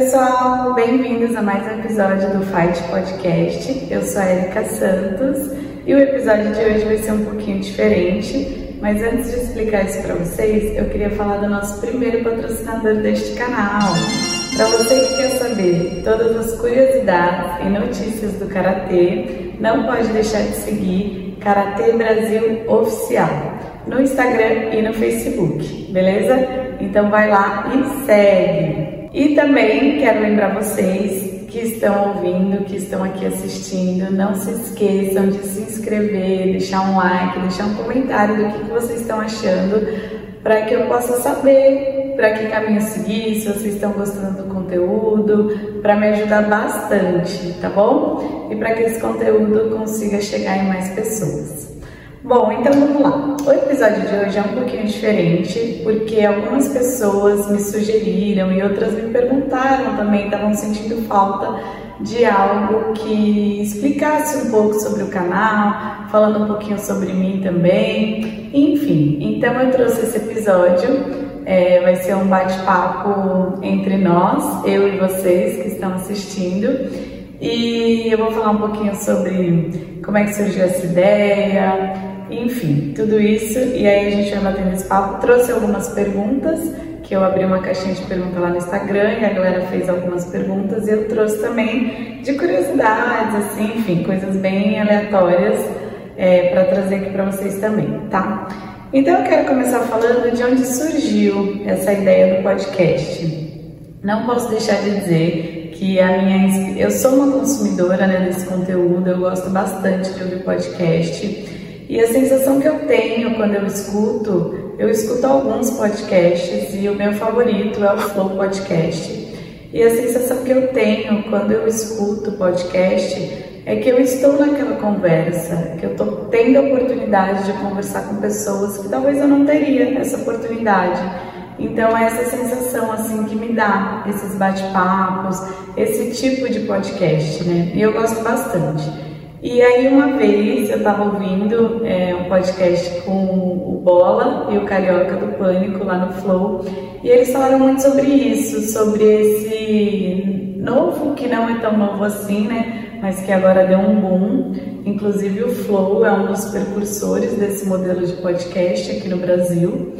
pessoal, bem-vindos a mais um episódio do Fight Podcast. Eu sou a Erika Santos e o episódio de hoje vai ser um pouquinho diferente, mas antes de explicar isso para vocês, eu queria falar do nosso primeiro patrocinador deste canal. Para você que quer saber todas as curiosidades e notícias do Karatê, não pode deixar de seguir Karatê Brasil Oficial no Instagram e no Facebook, beleza? Então vai lá e segue. E também quero lembrar vocês que estão ouvindo, que estão aqui assistindo, não se esqueçam de se inscrever, deixar um like, deixar um comentário do que, que vocês estão achando, para que eu possa saber para que caminho seguir, se vocês estão gostando do conteúdo, para me ajudar bastante, tá bom? E para que esse conteúdo consiga chegar em mais pessoas. Bom, então vamos lá. O episódio de hoje é um pouquinho diferente, porque algumas pessoas me sugeriram e outras me perguntaram também, estavam sentindo falta de algo que explicasse um pouco sobre o canal, falando um pouquinho sobre mim também, enfim. Então eu trouxe esse episódio, é, vai ser um bate-papo entre nós, eu e vocês que estão assistindo, e eu vou falar um pouquinho sobre como é que surgiu essa ideia, enfim, tudo isso. E aí a gente vai batendo esse papo. Trouxe algumas perguntas, que eu abri uma caixinha de perguntas lá no Instagram e a galera fez algumas perguntas. E eu trouxe também de curiosidades, assim, enfim, coisas bem aleatórias é, para trazer aqui para vocês também, tá? Então eu quero começar falando de onde surgiu essa ideia do podcast. Não posso deixar de dizer que a minha eu sou uma consumidora né, desse conteúdo, eu gosto bastante de ouvir podcast. E a sensação que eu tenho quando eu escuto, eu escuto alguns podcasts e o meu favorito é o Flow Podcast. E a sensação que eu tenho quando eu escuto podcast é que eu estou naquela conversa, que eu estou tendo a oportunidade de conversar com pessoas que talvez eu não teria essa oportunidade. Então é essa sensação assim que me dá esses bate-papos, esse tipo de podcast, né? E eu gosto bastante. E aí uma vez eu estava ouvindo é, um podcast com o Bola e o Carioca do Pânico lá no Flow, e eles falaram muito sobre isso, sobre esse novo, que não é tão novo assim, né? Mas que agora deu um boom. Inclusive o Flow é um dos precursores desse modelo de podcast aqui no Brasil.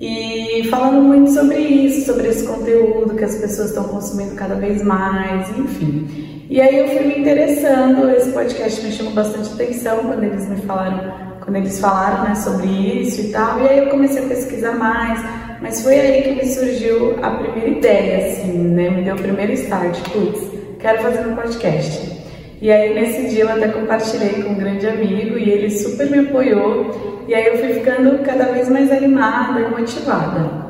E falando muito sobre isso, sobre esse conteúdo que as pessoas estão consumindo cada vez mais, enfim. E aí eu fui me interessando, esse podcast me chamou bastante atenção quando eles me falaram, quando eles falaram né, sobre isso e tal, e aí eu comecei a pesquisar mais, mas foi aí que me surgiu a primeira ideia, assim, né, me deu o primeiro start, putz, quero fazer um podcast. E aí nesse dia eu até compartilhei com um grande amigo e ele super me apoiou, e aí eu fui ficando cada vez mais animada e motivada.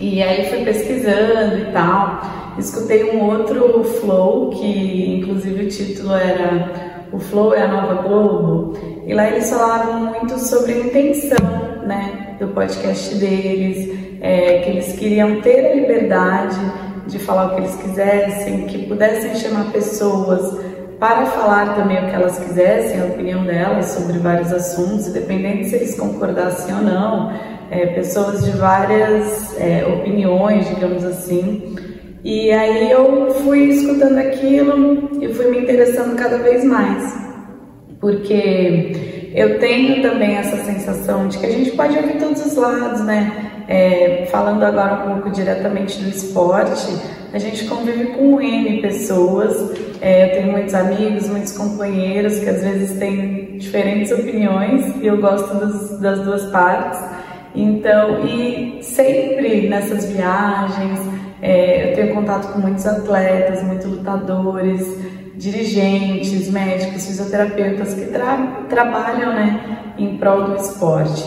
E aí fui pesquisando e tal. Escutei um outro Flow, que inclusive o título era O Flow é a Nova Globo. E lá eles falavam muito sobre a intenção né, do podcast deles, é, que eles queriam ter a liberdade de falar o que eles quisessem, que pudessem chamar pessoas para falar também o que elas quisessem, a opinião delas sobre vários assuntos, independente se eles concordassem ou não é, pessoas de várias é, opiniões, digamos assim. E aí eu fui escutando aquilo e fui me interessando cada vez mais, porque eu tenho também essa sensação de que a gente pode ouvir todos os lados, né? É, falando agora um pouco diretamente do esporte, a gente convive com N pessoas. É, eu tenho muitos amigos, muitos companheiros que às vezes têm diferentes opiniões e eu gosto das, das duas partes. Então, e sempre nessas viagens, é, eu tenho contato com muitos atletas, muitos lutadores, dirigentes, médicos, fisioterapeutas que tra trabalham né, em prol do esporte.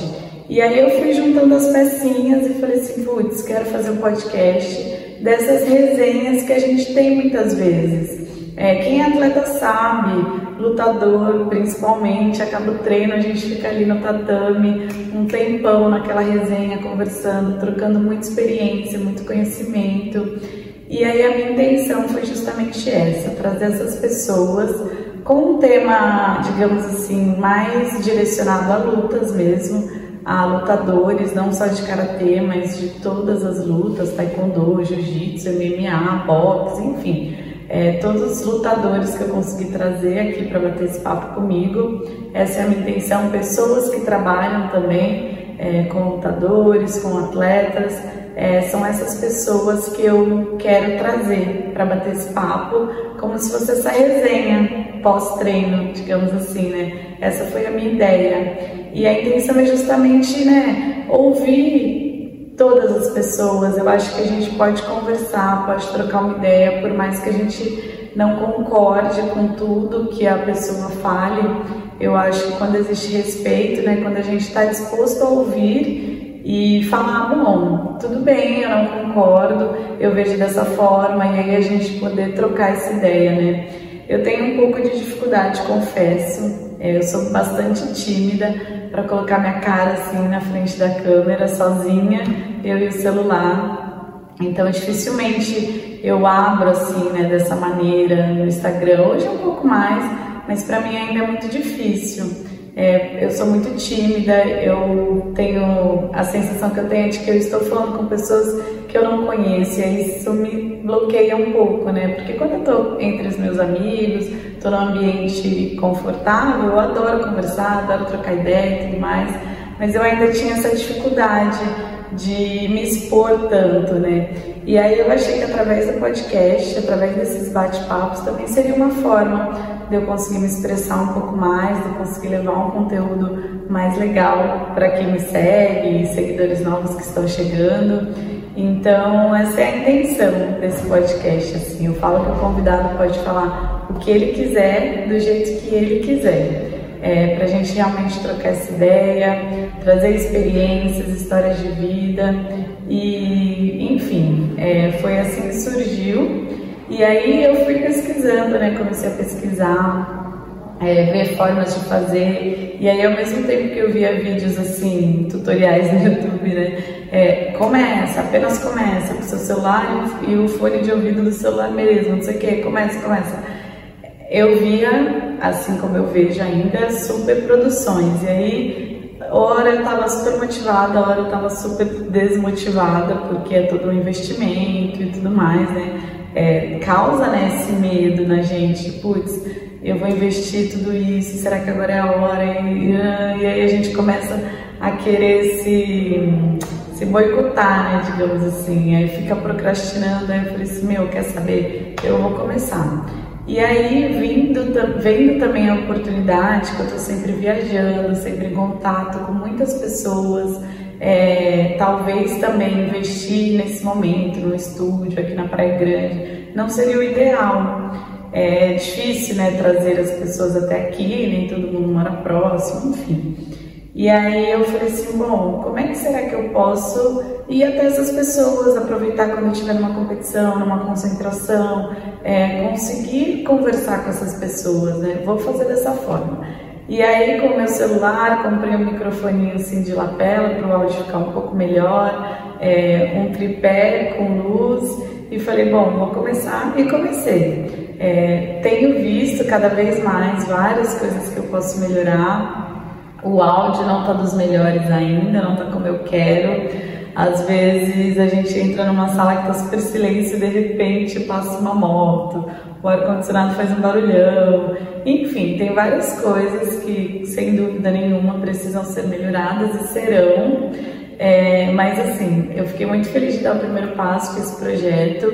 E aí eu fui juntando as pecinhas e falei assim, putz, quero fazer um podcast dessas resenhas que a gente tem muitas vezes. É, quem é atleta sabe, lutador principalmente, acaba o treino, a gente fica ali no tatame um tempão naquela resenha, conversando, trocando muita experiência, muito conhecimento. E aí a minha intenção foi justamente essa, trazer essas pessoas com um tema, digamos assim, mais direcionado a lutas mesmo, a lutadores, não só de karatê, mas de todas as lutas, taekwondo, jiu-jitsu, MMA, boxe, enfim. É, todos os lutadores que eu consegui trazer aqui para bater esse papo comigo. Essa é a minha intenção. Pessoas que trabalham também é, com lutadores, com atletas, é, são essas pessoas que eu quero trazer para bater esse papo, como se fosse essa resenha pós-treino, digamos assim, né? Essa foi a minha ideia. E a intenção é justamente, né, ouvir todas as pessoas. Eu acho que a gente pode conversar, pode trocar uma ideia, por mais que a gente não concorde com tudo que a pessoa fale. Eu acho que quando existe respeito, né, quando a gente está disposto a ouvir e falar, bom, tudo bem, eu não concordo, eu vejo dessa forma, e aí a gente poder trocar essa ideia, né? Eu tenho um pouco de dificuldade, confesso, é, eu sou bastante tímida para colocar minha cara assim na frente da câmera, sozinha, eu e o celular. Então, dificilmente eu abro assim, né, dessa maneira no Instagram. Hoje é um pouco mais, mas para mim ainda é muito difícil. É, eu sou muito tímida, eu tenho a sensação que eu tenho de que eu estou falando com pessoas que eu não conheço, e isso me bloqueia um pouco, né? Porque quando eu estou entre os meus amigos, estou num ambiente confortável, eu adoro conversar, adoro trocar ideia e tudo mais, mas eu ainda tinha essa dificuldade de me expor tanto, né? E aí eu achei que através do podcast, através desses bate-papos, também seria uma forma de eu conseguir me expressar um pouco mais, de eu conseguir levar um conteúdo mais legal para quem me segue, seguidores novos que estão chegando. Então, essa é a intenção desse podcast. Assim, eu falo que o convidado pode falar o que ele quiser, do jeito que ele quiser é, para a gente realmente trocar essa ideia, trazer experiências, histórias de vida e, enfim, é, foi assim que surgiu. E aí eu fui pesquisando, né? Comecei a pesquisar, é, ver formas de fazer. E aí, ao mesmo tempo que eu via vídeos assim, tutoriais no YouTube, né? É, começa, apenas começa com o seu celular e o fone de ouvido do celular mesmo, não sei o que, começa, começa eu via, assim como eu vejo ainda, super produções. E aí, hora eu estava super motivada, hora eu estava super desmotivada, porque é todo um investimento e tudo mais, né? É, causa né, esse medo na gente, putz, eu vou investir tudo isso, será que agora é a hora? E, e aí a gente começa a querer se, se boicotar, né, digamos assim, aí fica procrastinando, aí eu falei assim, meu, quer saber? Eu vou começar. E aí, vindo, vendo também a oportunidade, que eu estou sempre viajando, sempre em contato com muitas pessoas, é, talvez também investir nesse momento no estúdio aqui na Praia Grande não seria o ideal. É difícil, né, trazer as pessoas até aqui, nem todo mundo mora próximo, enfim. E aí eu falei assim, bom, como é que será que eu posso ir até essas pessoas, aproveitar quando eu estiver numa competição, numa concentração, é, conseguir conversar com essas pessoas, né? Vou fazer dessa forma. E aí com o meu celular, comprei um microfoninho assim de lapela para o áudio ficar um pouco melhor, é, um tripé com luz e falei, bom, vou começar e comecei. É, tenho visto cada vez mais várias coisas que eu posso melhorar, o áudio não tá dos melhores ainda, não tá como eu quero. Às vezes a gente entra numa sala que tá super silêncio e de repente passa uma moto, o ar-condicionado faz um barulhão. Enfim, tem várias coisas que, sem dúvida nenhuma, precisam ser melhoradas e serão. É, mas assim, eu fiquei muito feliz de dar o primeiro passo com esse projeto.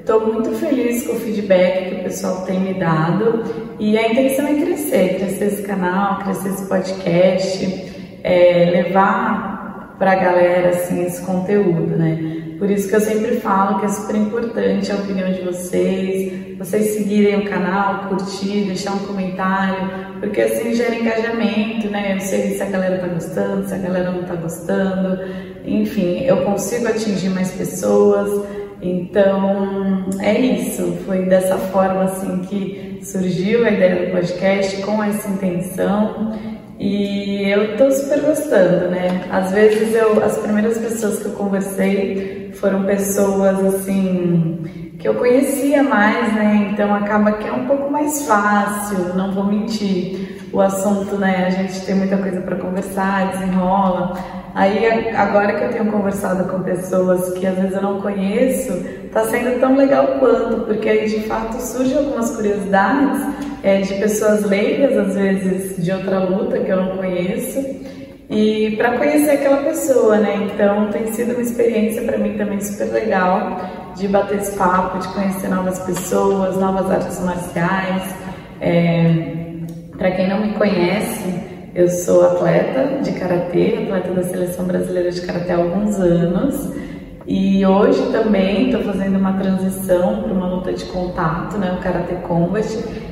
Estou muito feliz com o feedback que o pessoal tem me dado e a intenção é crescer, crescer esse canal, crescer esse podcast, é, levar para a galera assim esse conteúdo, né? Por isso que eu sempre falo que é super importante a opinião de vocês, vocês seguirem o canal, curtir, deixar um comentário, porque assim gera engajamento, né? Eu sei se a galera tá gostando, se a galera não tá gostando, enfim, eu consigo atingir mais pessoas. Então, é isso. Foi dessa forma assim que surgiu a ideia do podcast com essa intenção. E eu tô super gostando, né? Às vezes eu, as primeiras pessoas que eu conversei foram pessoas assim que eu conhecia mais, né? Então acaba que é um pouco mais fácil, não vou mentir. O assunto, né? A gente tem muita coisa para conversar, desenrola. Aí agora que eu tenho conversado com pessoas que às vezes eu não conheço, tá sendo tão legal quanto, porque aí de fato surgem algumas curiosidades é, de pessoas leigas, às vezes de outra luta que eu não conheço, e para conhecer aquela pessoa, né? Então tem sido uma experiência para mim também super legal de bater esse papo, de conhecer novas pessoas, novas artes marciais. É, para quem não me conhece, eu sou atleta de karatê, atleta da seleção brasileira de karatê há alguns anos. E hoje também estou fazendo uma transição para uma luta de contato, né, o Karate Combat.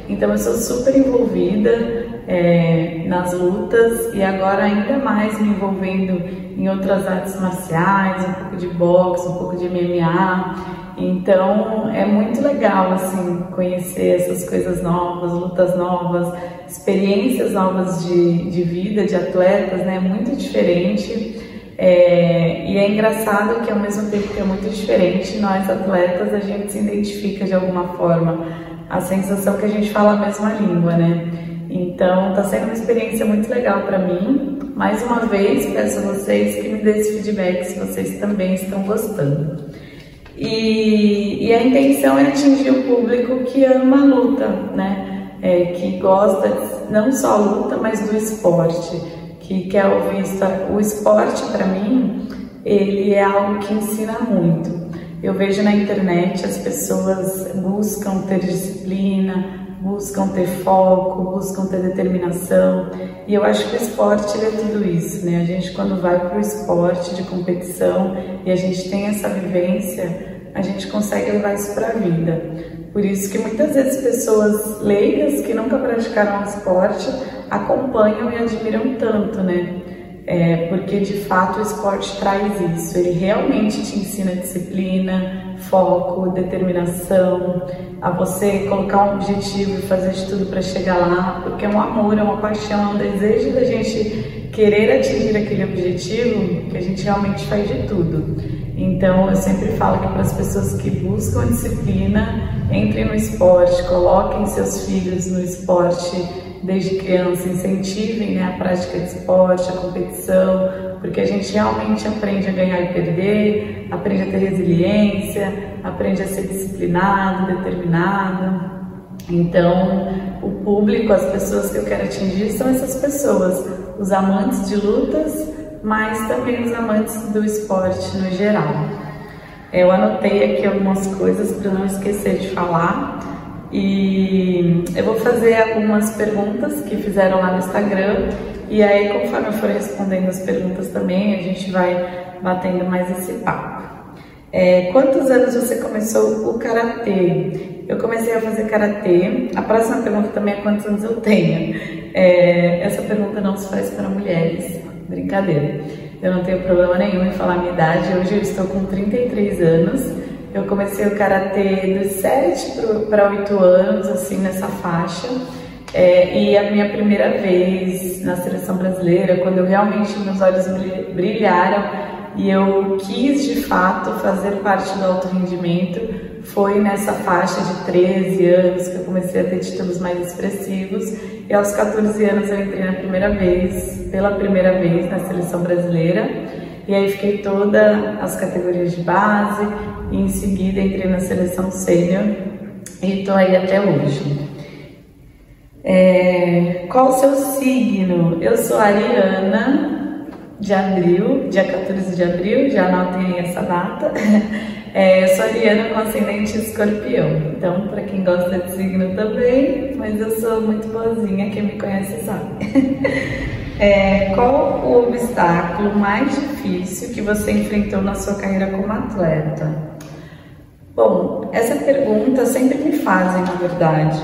Então eu sou super envolvida é, nas lutas e agora ainda mais me envolvendo em outras artes marciais, um pouco de boxe, um pouco de MMA. Então é muito legal assim conhecer essas coisas novas, lutas novas, experiências novas de, de vida de atletas, né? Muito diferente. É, e é engraçado que ao mesmo tempo que é muito diferente, nós atletas a gente se identifica de alguma forma. A sensação que a gente fala a mesma língua, né? Então está sendo uma experiência muito legal para mim. Mais uma vez peço a vocês que me dêem esse feedback se vocês também estão gostando. E, e, a intenção é atingir o público que ama a luta, né? É, que gosta não só a luta, mas do esporte, que quer ouvir o esporte para mim, ele é algo que ensina muito. Eu vejo na internet as pessoas buscam ter disciplina, buscam ter foco, buscam ter determinação. E eu acho que o esporte é tudo isso, né? A gente quando vai para o esporte de competição e a gente tem essa vivência, a gente consegue levar isso para a vida. Por isso que muitas vezes pessoas leigas que nunca praticaram esporte acompanham e admiram tanto, né? É, porque de fato o esporte traz isso, ele realmente te ensina disciplina, foco, determinação, a você colocar um objetivo e fazer de tudo para chegar lá, porque é um amor, é uma paixão, é um desejo da gente querer atingir aquele objetivo que a gente realmente faz de tudo. Então eu sempre falo que para as pessoas que buscam disciplina, entrem no esporte, coloquem seus filhos no esporte desde criança, incentivem né, a prática de esporte, a competição, porque a gente realmente aprende a ganhar e perder, aprende a ter resiliência, aprende a ser disciplinado, determinado. Então, o público, as pessoas que eu quero atingir são essas pessoas, os amantes de lutas, mas também os amantes do esporte no geral. Eu anotei aqui algumas coisas para não esquecer de falar. E eu vou fazer algumas perguntas que fizeram lá no Instagram e aí conforme eu for respondendo as perguntas também, a gente vai batendo mais esse papo. É, quantos anos você começou o karatê? Eu comecei a fazer karatê. A próxima pergunta também é quantos anos eu tenho. É, essa pergunta não se faz para mulheres. Brincadeira. Eu não tenho problema nenhum em falar a minha idade. Hoje eu estou com 33 anos. Eu comecei o karatê dos 7 para 8 anos, assim, nessa faixa. É, e a minha primeira vez na seleção brasileira, quando eu realmente meus olhos brilharam e eu quis de fato fazer parte do alto rendimento, foi nessa faixa de 13 anos que eu comecei a ter títulos mais expressivos. E aos 14 anos eu entrei na primeira vez, pela primeira vez na seleção brasileira. E aí fiquei toda as categorias de base e em seguida entrei na seleção sênior e estou aí até hoje. É, qual o seu signo? Eu sou Ariana de abril, dia 14 de abril, já anotem essa data. É, eu sou Ariana com ascendente escorpião, então para quem gosta de signo também, mas eu sou muito boazinha, quem me conhece sabe. É, qual o obstáculo mais difícil que você enfrentou na sua carreira como atleta? Bom, essa pergunta sempre me fazem, na verdade.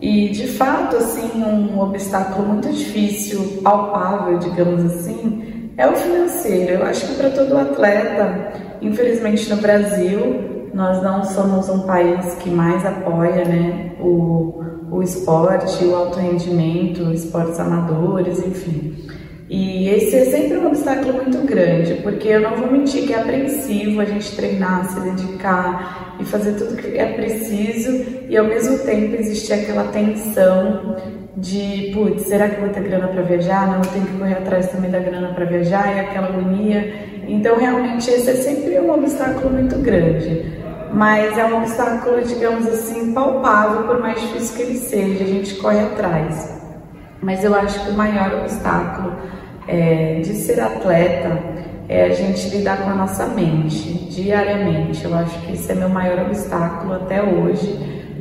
E de fato, assim, um obstáculo muito difícil, palpável, digamos assim, é o financeiro. Eu acho que para todo atleta, infelizmente no Brasil, nós não somos um país que mais apoia, né, o o esporte, o alto rendimento, esportes amadores, enfim. E esse é sempre um obstáculo muito grande, porque eu não vou mentir que é apreensivo a gente treinar, se dedicar e fazer tudo que é preciso, e ao mesmo tempo existe aquela tensão de, putz, será que eu vou ter grana para viajar? Não, eu tenho que correr atrás também da grana para viajar e aquela agonia. Então, realmente, esse é sempre um obstáculo muito grande. Mas é um obstáculo, digamos assim, palpável, por mais difícil que ele seja, a gente corre atrás. Mas eu acho que o maior obstáculo é, de ser atleta é a gente lidar com a nossa mente diariamente. Eu acho que esse é meu maior obstáculo até hoje,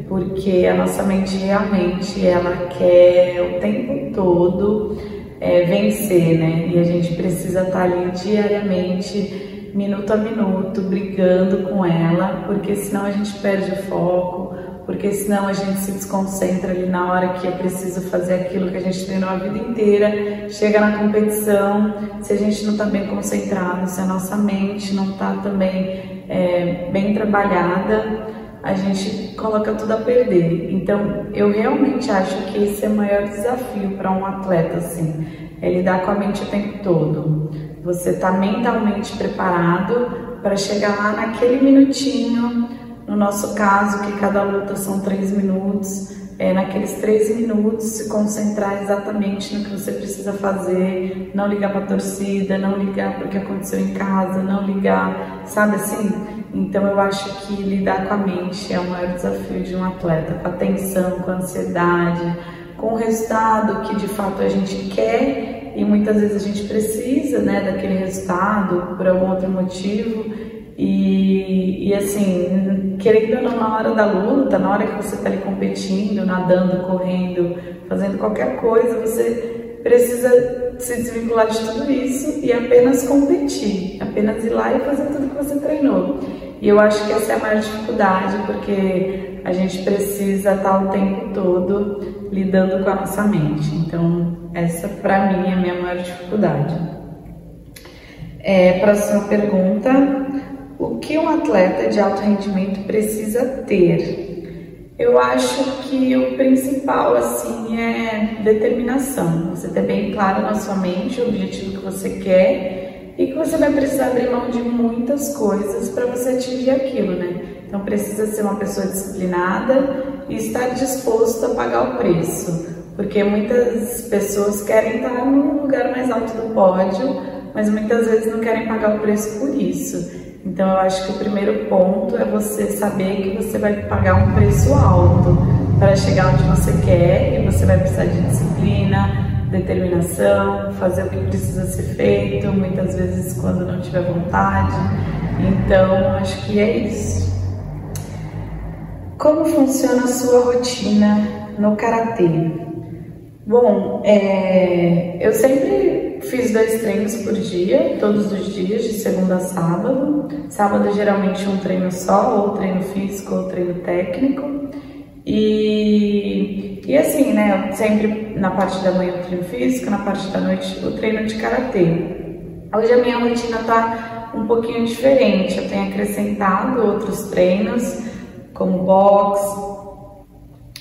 porque a nossa mente realmente ela quer o tempo todo é, vencer, né? E a gente precisa estar ali diariamente, minuto a minuto, brigando com ela, porque senão a gente perde o foco, porque senão a gente se desconcentra ali na hora que é preciso fazer aquilo que a gente treinou a vida inteira, chega na competição, se a gente não está bem concentrado, se a nossa mente não está também é, bem trabalhada, a gente coloca tudo a perder. Então, eu realmente acho que esse é o maior desafio para um atleta, assim, é lidar com a mente o tempo todo. Você está mentalmente preparado para chegar lá naquele minutinho no nosso caso, que cada luta são três minutos, é, naqueles três minutos se concentrar exatamente no que você precisa fazer, não ligar para a torcida, não ligar para o que aconteceu em casa, não ligar, sabe assim? Então eu acho que lidar com a mente é o maior desafio de um atleta, com a tensão, com a ansiedade, com o resultado que de fato a gente quer e muitas vezes a gente precisa, né, daquele resultado por algum outro motivo e, e assim, querendo ou não, na hora da luta, na hora que você está ali competindo, nadando, correndo, fazendo qualquer coisa, você precisa se desvincular de tudo isso e apenas competir, apenas ir lá e fazer tudo que você treinou. E eu acho que essa é a maior dificuldade, porque a gente precisa estar o tempo todo lidando com a nossa mente. Então, essa para mim é a minha maior dificuldade. É, próxima pergunta. O que um atleta de alto rendimento precisa ter? Eu acho que o principal assim é determinação. Você ter bem claro na sua mente o objetivo que você quer e que você vai precisar abrir mão de muitas coisas para você atingir aquilo, né? Então precisa ser uma pessoa disciplinada e estar disposto a pagar o preço, porque muitas pessoas querem estar no lugar mais alto do pódio, mas muitas vezes não querem pagar o preço por isso. Então eu acho que o primeiro ponto é você saber que você vai pagar um preço alto para chegar onde você quer e você vai precisar de disciplina, determinação, fazer o que precisa ser feito, muitas vezes quando não tiver vontade. Então acho que é isso. Como funciona a sua rotina no karatê? Bom, é, eu sempre Fiz dois treinos por dia, todos os dias, de segunda a sábado. Sábado geralmente um treino só, ou treino físico ou treino técnico. E, e assim, né, sempre na parte da manhã o treino físico, na parte da noite o treino de karatê. Hoje a minha rotina tá um pouquinho diferente. Eu tenho acrescentado outros treinos, como box,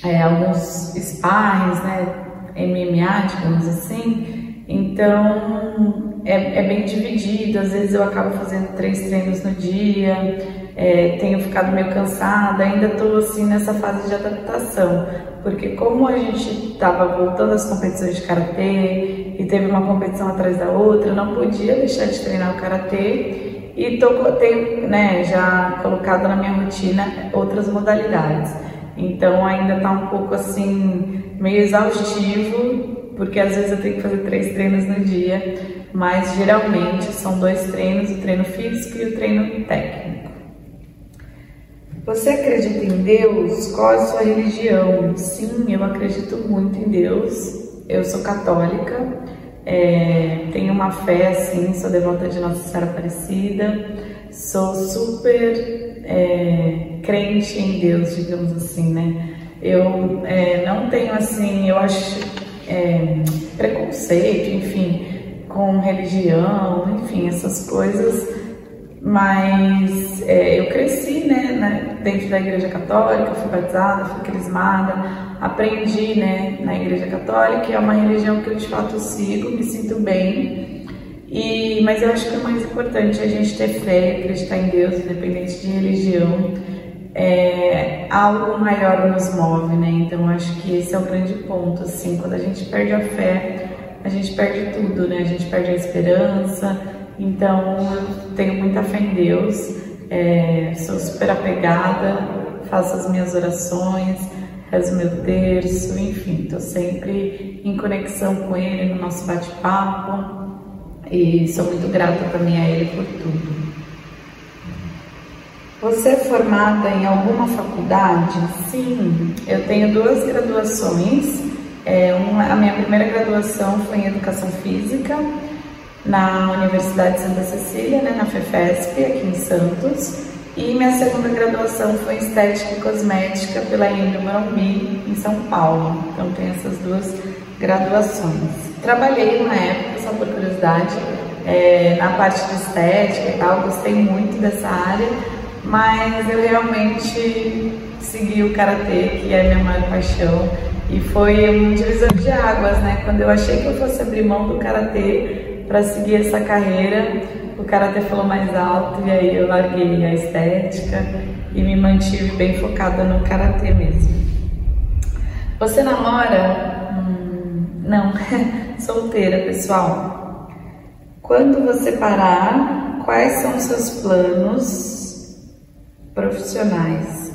é, alguns sparrings, né, MMA, digamos assim. Então é, é, bem dividido, às vezes eu acabo fazendo três treinos no dia, é, tenho ficado meio cansada, ainda estou assim nessa fase de adaptação, porque como a gente estava voltando às competições de karatê e teve uma competição atrás da outra, não podia deixar de treinar o karatê. E tô, tenho né, já colocado na minha rotina outras modalidades. Então ainda está um pouco assim meio exaustivo porque às vezes eu tenho que fazer três treinos no dia, mas geralmente são dois treinos, o treino físico e o treino técnico. Você acredita em Deus? Qual é a sua religião? Sim, eu acredito muito em Deus. Eu sou católica, é, tenho uma fé assim, sou devota de Nossa Senhora Aparecida, sou super é, crente em Deus, digamos assim, né? Eu é, não tenho assim, eu acho é, preconceito, enfim, com religião, enfim, essas coisas. Mas é, eu cresci, né, dentro da igreja católica, fui batizada, fui crismada, aprendi, né, na igreja católica, é uma religião que eu de fato sigo, me sinto bem. E, mas eu acho que o mais importante é a gente ter fé, acreditar em Deus, independente de religião. É, algo maior nos move, né? Então acho que esse é o grande ponto, assim, quando a gente perde a fé, a gente perde tudo, né? A gente perde a esperança. Então eu tenho muita fé em Deus, é, sou super apegada, faço as minhas orações, rezo meu terço, enfim, estou sempre em conexão com Ele no nosso bate-papo e sou muito grata também a Ele por tudo. Você é formada em alguma faculdade? Sim, eu tenho duas graduações. É, uma, a minha primeira graduação foi em Educação Física na Universidade de Santa Cecília, né, na FEFESP, aqui em Santos. E minha segunda graduação foi em Estética e Cosmética pela Emílio Morumbi, em São Paulo. Então, tenho essas duas graduações. Trabalhei uma época, só por curiosidade, é, na parte de estética e tal, gostei muito dessa área mas eu realmente segui o karatê, que é a minha maior paixão, e foi um divisor de águas, né? Quando eu achei que eu fosse abrir mão do karatê para seguir essa carreira, o karatê falou mais alto e aí eu larguei a estética e me mantive bem focada no karatê mesmo. Você namora? Hum, não, solteira, pessoal. Quando você parar, quais são os seus planos profissionais.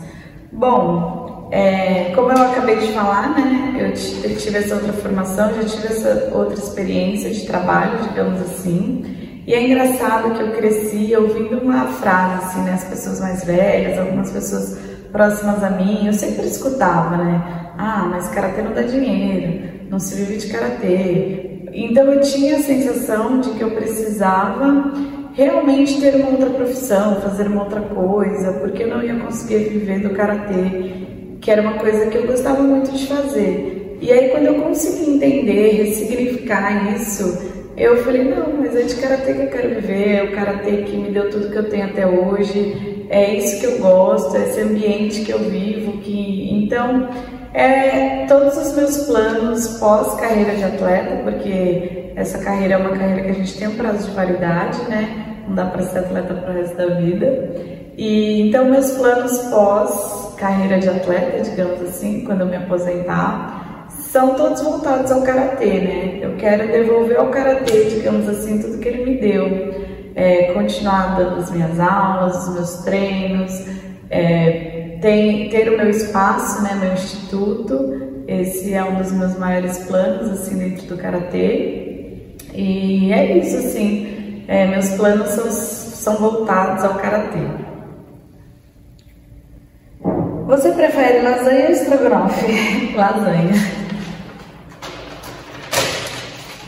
Bom, é, como eu acabei de falar, né, eu tive essa outra formação, já tive essa outra experiência de trabalho, digamos assim, e é engraçado que eu cresci ouvindo uma frase, assim, né, as pessoas mais velhas, algumas pessoas próximas a mim, eu sempre escutava, né, ah, mas karatê não dá dinheiro, não se vive de karatê. Então eu tinha a sensação de que eu precisava realmente ter uma outra profissão, fazer uma outra coisa, porque eu não ia conseguir viver do karatê, que era uma coisa que eu gostava muito de fazer. E aí quando eu consegui entender, ressignificar isso, eu falei, não, mas é de karatê que eu quero viver, é o karatê que me deu tudo que eu tenho até hoje, é isso que eu gosto, é esse ambiente que eu vivo, que então é todos os meus planos pós carreira de atleta, porque essa carreira é uma carreira que a gente tem um prazo de validade, né? não dá para ser atleta para o resto da vida. E então meus planos pós carreira de atleta, digamos assim, quando eu me aposentar, são todos voltados ao karatê, né? Eu quero devolver ao karatê, digamos assim, tudo que ele me deu, é, continuar dando as minhas aulas, os meus treinos, é, tem, ter o meu espaço, né, meu instituto. Esse é um dos meus maiores planos assim dentro do karatê. E é isso, assim. É, meus planos são, são voltados ao karatê. Você prefere lasanha ou estrogonofe? lasanha.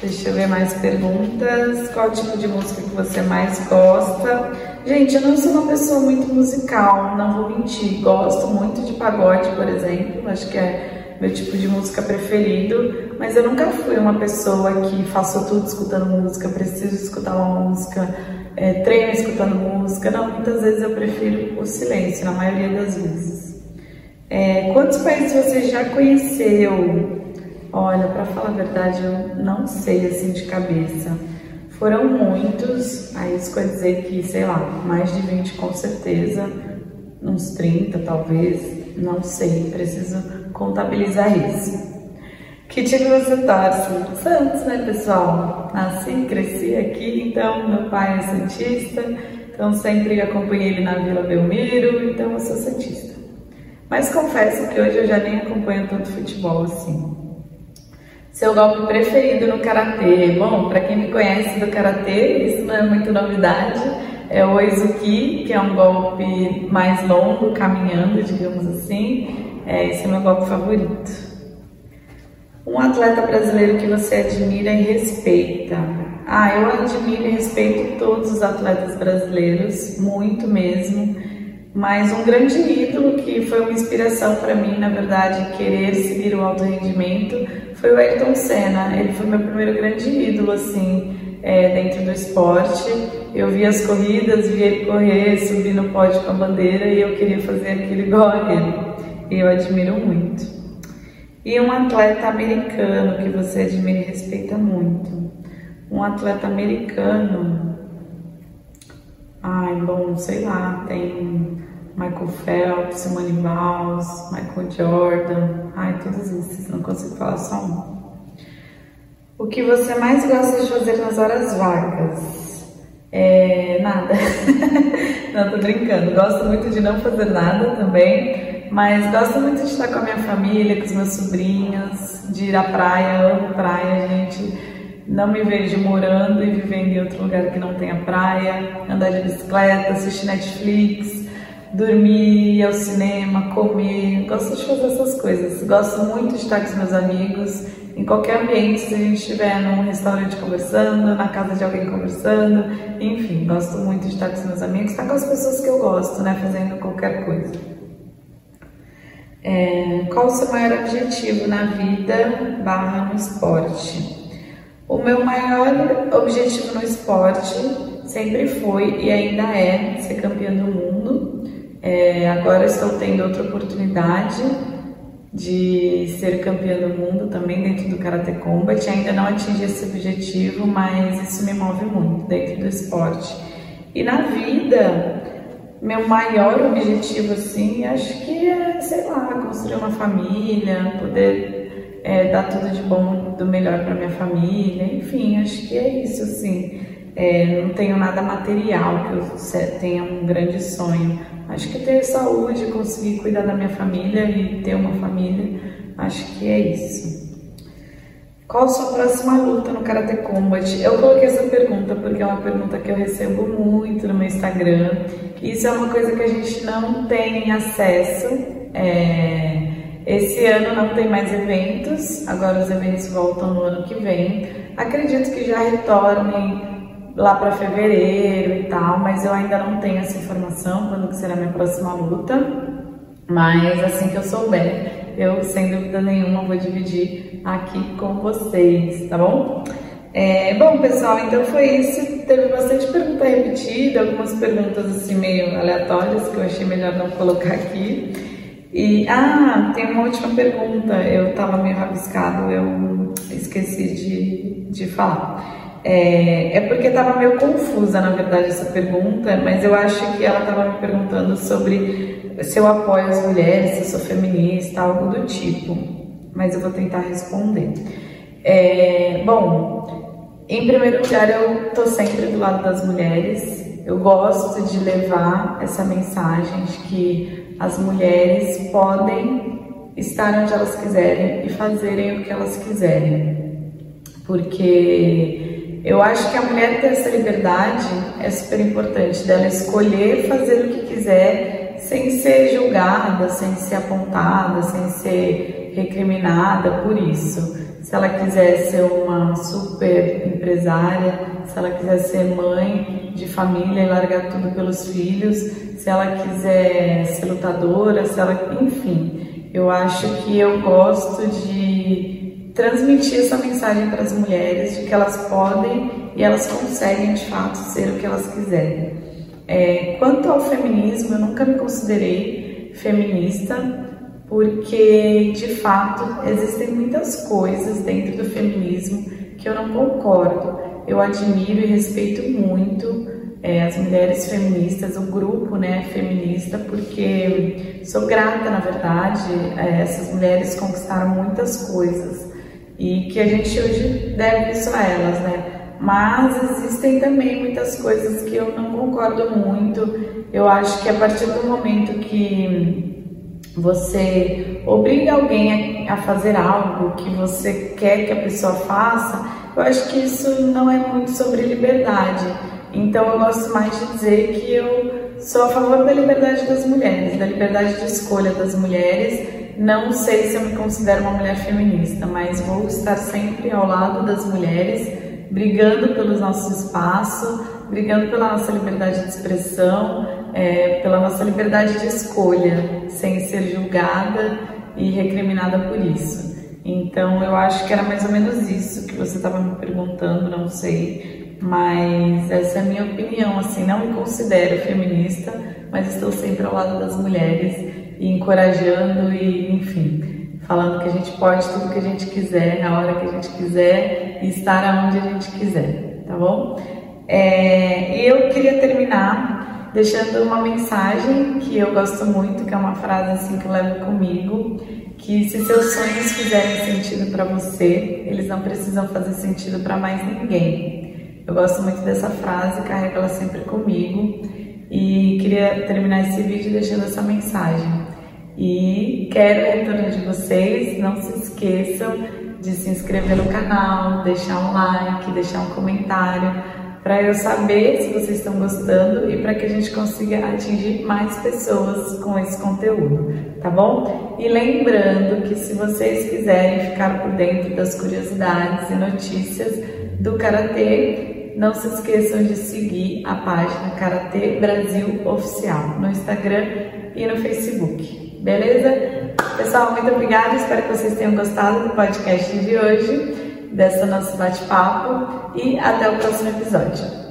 Deixa eu ver mais perguntas. Qual tipo de música que você mais gosta? Gente, eu não sou uma pessoa muito musical, não vou mentir. Gosto muito de pagode, por exemplo. Acho que é meu tipo de música preferido, mas eu nunca fui uma pessoa que faço tudo escutando música, preciso escutar uma música, é, treino escutando música. Não, muitas vezes eu prefiro o silêncio, na maioria das vezes. É, quantos países você já conheceu? Olha, para falar a verdade, eu não sei assim de cabeça. Foram muitos, aí isso quer dizer que, sei lá, mais de 20 com certeza, uns 30 talvez, não sei, preciso contabilizar isso. Que time você torce? Santos, né, pessoal? Nasci, cresci aqui, então meu pai é Santista, então sempre acompanhei ele na Vila Belmiro, então eu sou Santista. Mas confesso que hoje eu já nem acompanho tanto futebol assim. Seu golpe preferido no karatê? Bom, para quem me conhece do karatê, isso não é muito novidade. É o Oizuki, que é um golpe mais longo, caminhando, digamos assim. É, esse é meu golpe favorito. Um atleta brasileiro que você admira e respeita. Ah, eu admiro e respeito todos os atletas brasileiros, muito mesmo. Mas um grande ídolo que foi uma inspiração para mim, na verdade, querer seguir o alto rendimento, foi o Ayrton Senna. Ele foi meu primeiro grande ídolo, assim, é, dentro do esporte. Eu via as corridas, via ele correr, subir no pódio com a bandeira e eu queria fazer aquilo igual a ele eu admiro muito. E um atleta americano que você admira e respeita muito. Um atleta americano. Ai, bom, sei lá, tem Michael Phelps, Simone Biles, Michael Jordan, ai, todos esses, não consigo falar só um. O que você mais gosta de fazer nas horas vagas? É, nada. não, tô brincando. Gosto muito de não fazer nada também, mas gosto muito de estar com a minha família, com os meus sobrinhos, de ir à praia, amo praia, gente não me vejo morando e vivendo em outro lugar que não tenha praia, andar de bicicleta, assistir Netflix, dormir, ir ao cinema, comer. Gosto de fazer essas coisas. Gosto muito de estar com os meus amigos, em qualquer ambiente, se a gente estiver num restaurante conversando, na casa de alguém conversando, enfim, gosto muito de estar com os meus amigos, estar com as pessoas que eu gosto, né, fazendo qualquer coisa. É, qual o seu maior objetivo na vida barra no esporte? O meu maior objetivo no esporte sempre foi e ainda é ser campeã do mundo. É, agora estou tendo outra oportunidade de ser campeã do mundo também dentro do Karate Combat. Ainda não atingi esse objetivo, mas isso me move muito dentro do esporte. E na vida, meu maior objetivo, assim, acho que é, sei lá, construir uma família, poder é, dar tudo de bom, do melhor para minha família, enfim, acho que é isso, assim. É, não tenho nada material que eu tenha um grande sonho. Acho que ter saúde, conseguir cuidar da minha família e ter uma família, acho que é isso. Qual sua próxima luta no Karate Combat? Eu coloquei essa pergunta porque é uma pergunta que eu recebo muito no meu Instagram. Isso é uma coisa que a gente não tem acesso. É esse ano não tem mais eventos, agora os eventos voltam no ano que vem. Acredito que já retornem lá para fevereiro e tal, mas eu ainda não tenho essa informação quando que será minha próxima luta. Mas assim que eu souber, eu sem dúvida nenhuma vou dividir aqui com vocês, tá bom? É, bom, pessoal, então foi isso. Teve bastante pergunta repetida, algumas perguntas assim meio aleatórias que eu achei melhor não colocar aqui. E, ah, tem uma última pergunta. Eu estava meio rabiscado, eu esqueci de, de falar. É, é porque estava meio confusa, na verdade, essa pergunta, mas eu acho que ela estava me perguntando sobre se eu apoio as mulheres, se eu sou feminista, algo do tipo. Mas eu vou tentar responder. É, bom, em primeiro lugar, eu estou sempre do lado das mulheres. Eu gosto de levar essa mensagem de que as mulheres podem estar onde elas quiserem e fazerem o que elas quiserem. Porque eu acho que a mulher ter essa liberdade é super importante, dela escolher fazer o que quiser sem ser julgada, sem ser apontada, sem ser recriminada por isso. Se ela quiser ser uma super empresária, se ela quiser ser mãe de família e largar tudo pelos filhos, se ela quiser ser lutadora, se ela, enfim, eu acho que eu gosto de transmitir essa mensagem para as mulheres de que elas podem e elas conseguem de fato ser o que elas quiserem. É, quanto ao feminismo, eu nunca me considerei feminista porque de fato existem muitas coisas dentro do feminismo que eu não concordo. Eu admiro e respeito muito é, as mulheres feministas, o grupo né, feminista, porque sou grata, na verdade, é, essas mulheres conquistaram muitas coisas e que a gente hoje deve isso a elas, né? Mas existem também muitas coisas que eu não concordo muito. Eu acho que a partir do momento que você obriga alguém a fazer algo que você quer que a pessoa faça, eu acho que isso não é muito sobre liberdade então eu gosto mais de dizer que eu sou a favor da liberdade das mulheres, da liberdade de escolha das mulheres. Não sei se eu me considero uma mulher feminista, mas vou estar sempre ao lado das mulheres, brigando pelo nosso espaço, brigando pela nossa liberdade de expressão, é, pela nossa liberdade de escolha, sem ser julgada e recriminada por isso. Então eu acho que era mais ou menos isso que você estava me perguntando, não sei. Mas essa é a minha opinião, assim, não me considero feminista, mas estou sempre ao lado das mulheres e encorajando e, enfim, falando que a gente pode tudo que a gente quiser, na hora que a gente quiser e estar aonde a gente quiser, tá bom? É, eu queria terminar deixando uma mensagem que eu gosto muito, que é uma frase assim que eu levo comigo, que se seus sonhos fizerem sentido para você, eles não precisam fazer sentido para mais ninguém. Eu gosto muito dessa frase, carrego ela sempre comigo e queria terminar esse vídeo deixando essa mensagem. E quero o retorno de vocês, não se esqueçam de se inscrever no canal, deixar um like, deixar um comentário, para eu saber se vocês estão gostando e para que a gente consiga atingir mais pessoas com esse conteúdo, tá bom? E lembrando que se vocês quiserem ficar por dentro das curiosidades e notícias do Karatê, não se esqueçam de seguir a página Karatê Brasil Oficial no Instagram e no Facebook, beleza? Pessoal, muito obrigada, espero que vocês tenham gostado do podcast de hoje dessa nosso bate-papo e até o próximo episódio.